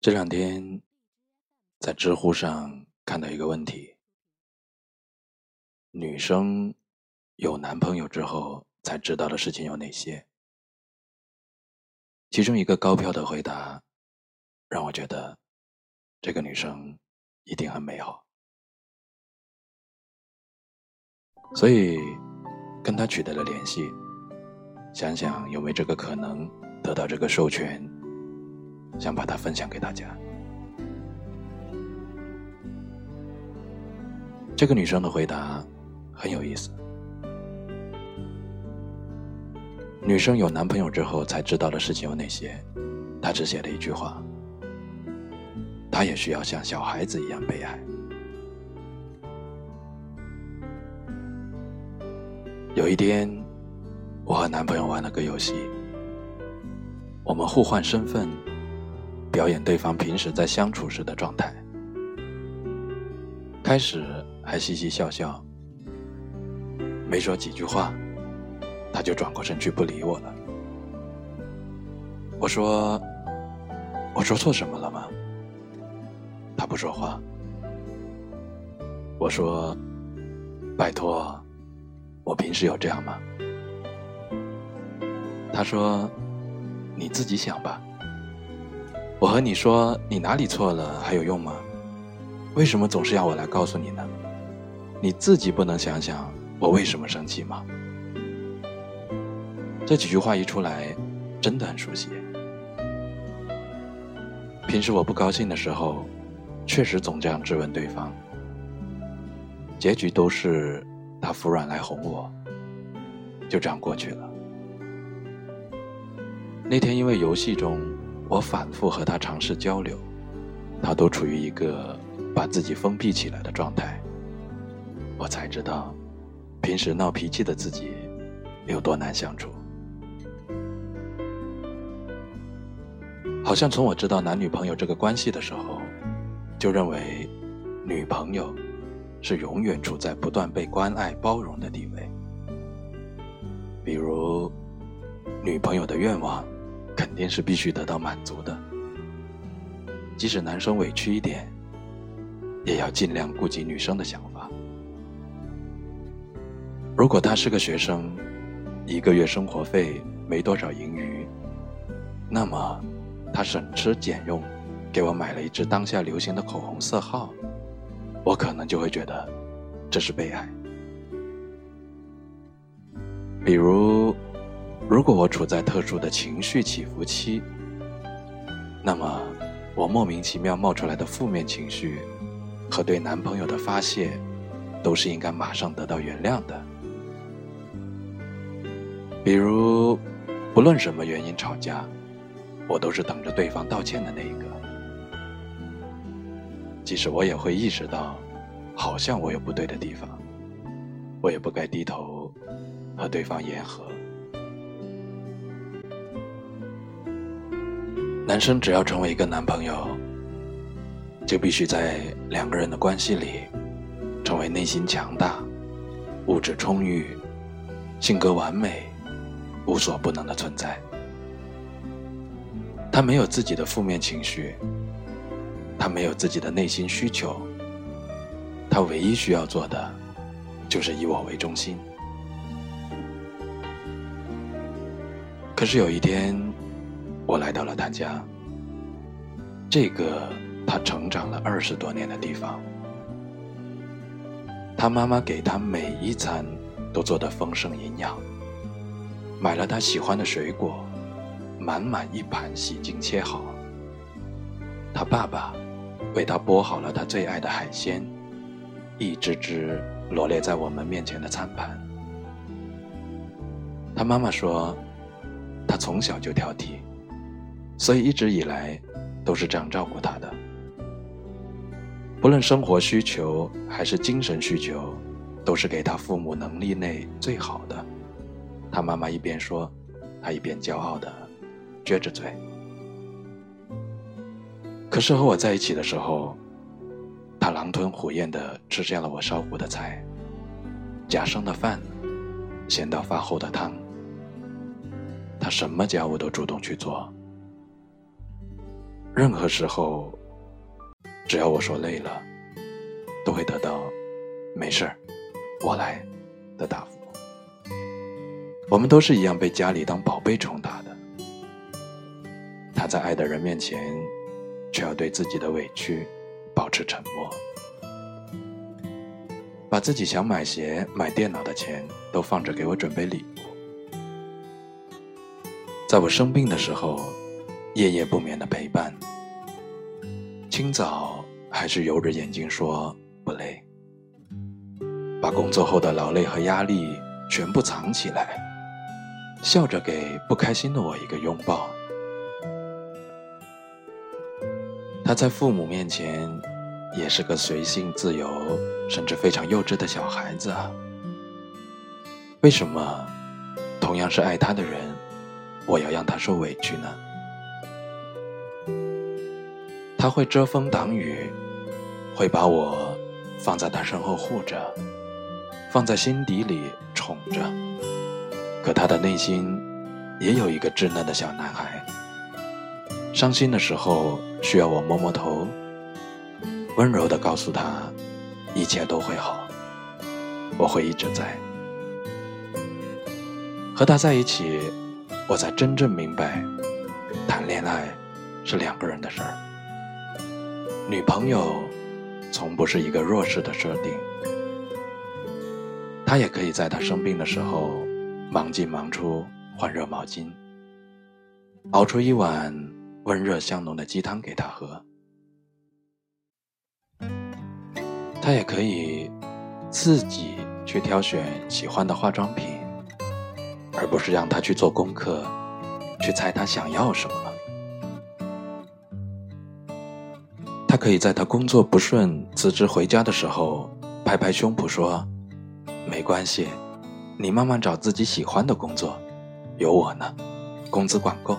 这两天在知乎上看到一个问题：女生有男朋友之后才知道的事情有哪些？其中一个高票的回答让我觉得这个女生一定很美好，所以跟她取得了联系，想想有没有这个可能得到这个授权。想把它分享给大家。这个女生的回答很有意思。女生有男朋友之后才知道的事情有哪些？她只写了一句话：“她也需要像小孩子一样被爱。”有一天，我和男朋友玩了个游戏，我们互换身份。表演对方平时在相处时的状态。开始还嘻嘻笑笑，没说几句话，他就转过身去不理我了。我说：“我说错什么了吗？”他不说话。我说：“拜托，我平时有这样吗？”他说：“你自己想吧。”我和你说，你哪里错了还有用吗？为什么总是要我来告诉你呢？你自己不能想想我为什么生气吗？这几句话一出来，真的很熟悉。平时我不高兴的时候，确实总这样质问对方，结局都是他服软来哄我，就这样过去了。那天因为游戏中。我反复和他尝试交流，他都处于一个把自己封闭起来的状态。我才知道，平时闹脾气的自己有多难相处。好像从我知道男女朋友这个关系的时候，就认为女朋友是永远处在不断被关爱包容的地位。比如，女朋友的愿望。肯定是必须得到满足的，即使男生委屈一点，也要尽量顾及女生的想法。如果他是个学生，一个月生活费没多少盈余，那么他省吃俭用给我买了一支当下流行的口红色号，我可能就会觉得这是被爱。比如。如果我处在特殊的情绪起伏期，那么我莫名其妙冒出来的负面情绪和对男朋友的发泄，都是应该马上得到原谅的。比如，不论什么原因吵架，我都是等着对方道歉的那一个。即使我也会意识到，好像我有不对的地方，我也不该低头和对方言和。男生只要成为一个男朋友，就必须在两个人的关系里，成为内心强大、物质充裕、性格完美、无所不能的存在。他没有自己的负面情绪，他没有自己的内心需求，他唯一需要做的，就是以我为中心。可是有一天。我来到了他家，这个他成长了二十多年的地方。他妈妈给他每一餐都做得丰盛营养，买了他喜欢的水果，满满一盘洗净切好。他爸爸为他剥好了他最爱的海鲜，一只只罗列在我们面前的餐盘。他妈妈说，他从小就挑剔。所以一直以来都是这样照顾他的，不论生活需求还是精神需求，都是给他父母能力内最好的。他妈妈一边说，他一边骄傲的撅着嘴。可是和我在一起的时候，他狼吞虎咽的吃下了我烧糊的菜、假生的饭、咸到发齁的汤。他什么家务都主动去做。任何时候，只要我说累了，都会得到“没事。儿，我来”的答复。我们都是一样被家里当宝贝宠大的，他在爱的人面前，却要对自己的委屈保持沉默，把自己想买鞋、买电脑的钱都放着给我准备礼物，在我生病的时候，夜夜不眠的陪伴，清早还是揉着眼睛说不累，把工作后的劳累和压力全部藏起来。笑着给不开心的我一个拥抱。他在父母面前也是个随性自由，甚至非常幼稚的小孩子啊。为什么同样是爱他的人，我要让他受委屈呢？他会遮风挡雨，会把我放在他身后护着，放在心底里宠着。可他的内心也有一个稚嫩的小男孩，伤心的时候需要我摸摸头，温柔的告诉他一切都会好，我会一直在。和他在一起，我才真正明白，谈恋爱是两个人的事儿。女朋友从不是一个弱势的设定，他也可以在他生病的时候。忙进忙出，换热毛巾，熬出一碗温热香浓的鸡汤给他喝。他也可以自己去挑选喜欢的化妆品，而不是让他去做功课，去猜他想要什么。他可以在他工作不顺辞职回家的时候，拍拍胸脯说：“没关系。”你慢慢找自己喜欢的工作，有我呢，工资管够。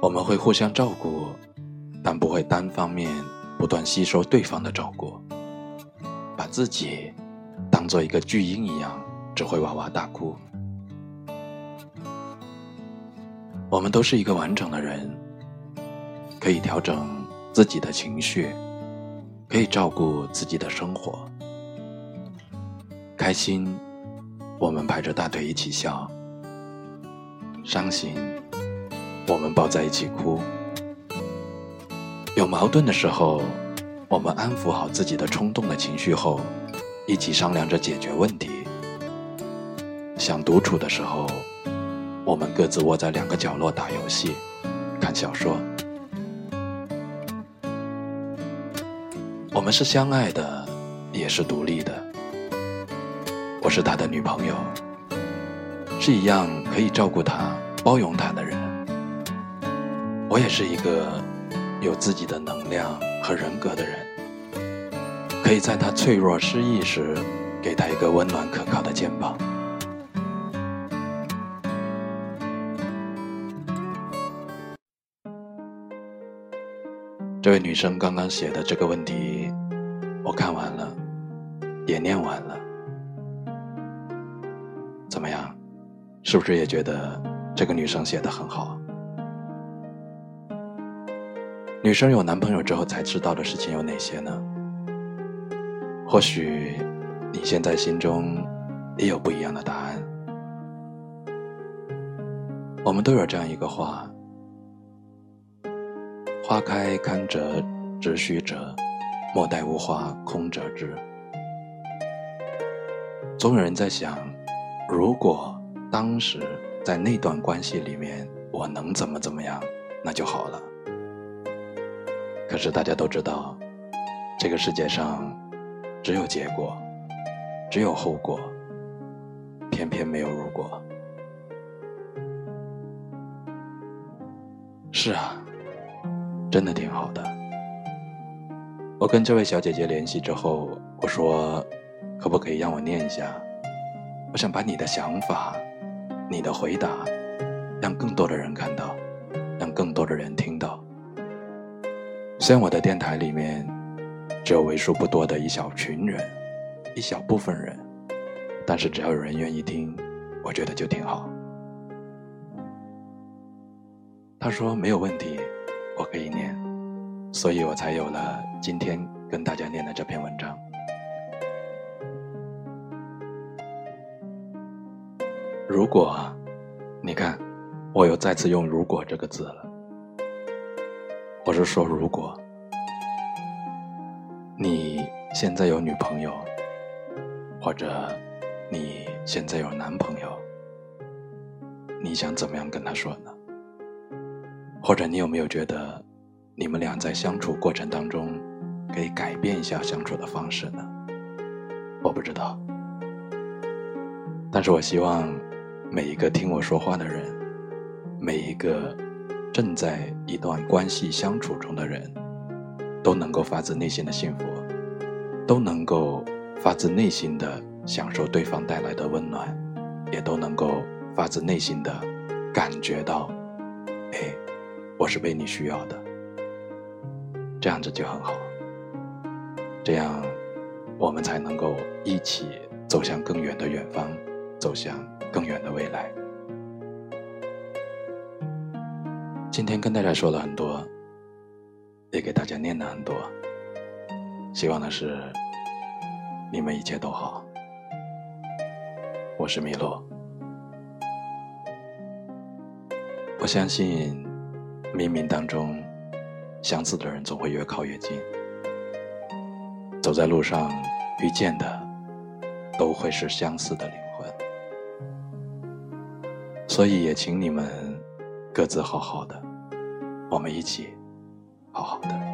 我们会互相照顾，但不会单方面不断吸收对方的照顾，把自己当做一个巨婴一样，只会哇哇大哭。我们都是一个完整的人，可以调整自己的情绪。可以照顾自己的生活，开心，我们拍着大腿一起笑；伤心，我们抱在一起哭。有矛盾的时候，我们安抚好自己的冲动的情绪后，一起商量着解决问题。想独处的时候，我们各自窝在两个角落打游戏、看小说。我们是相爱的，也是独立的。我是他的女朋友，是一样可以照顾他、包容他的人。我也是一个有自己的能量和人格的人，可以在他脆弱失意时，给他一个温暖可靠的肩膀。这位女生刚刚写的这个问题，我看完了，也念完了。怎么样？是不是也觉得这个女生写的很好？女生有男朋友之后才知道的事情有哪些呢？或许你现在心中也有不一样的答案。我们都有这样一个话。花开堪折直须折，莫待无花空折枝。总有人在想，如果当时在那段关系里面，我能怎么怎么样，那就好了。可是大家都知道，这个世界上只有结果，只有后果，偏偏没有如果。是啊。真的挺好的。我跟这位小姐姐联系之后，我说，可不可以让我念一下？我想把你的想法、你的回答，让更多的人看到，让更多的人听到。虽然我的电台里面只有为数不多的一小群人，一小部分人，但是只要有人愿意听，我觉得就挺好。他说没有问题，我可以念，所以我才有了今天跟大家念的这篇文章。如果，你看，我又再次用“如果”这个字了。我是说，如果你现在有女朋友，或者你现在有男朋友，你想怎么样跟他说呢？或者你有没有觉得，你们俩在相处过程当中，可以改变一下相处的方式呢？我不知道，但是我希望每一个听我说话的人，每一个正在一段关系相处中的人，都能够发自内心的幸福，都能够发自内心的享受对方带来的温暖，也都能够发自内心的感觉到，我是被你需要的，这样子就很好。这样，我们才能够一起走向更远的远方，走向更远的未来。今天跟大家说了很多，也给大家念了很多。希望的是，你们一切都好。我是米洛，我相信。冥冥当中，相似的人总会越靠越近。走在路上遇见的，都会是相似的灵魂。所以也请你们各自好好的，我们一起好好的。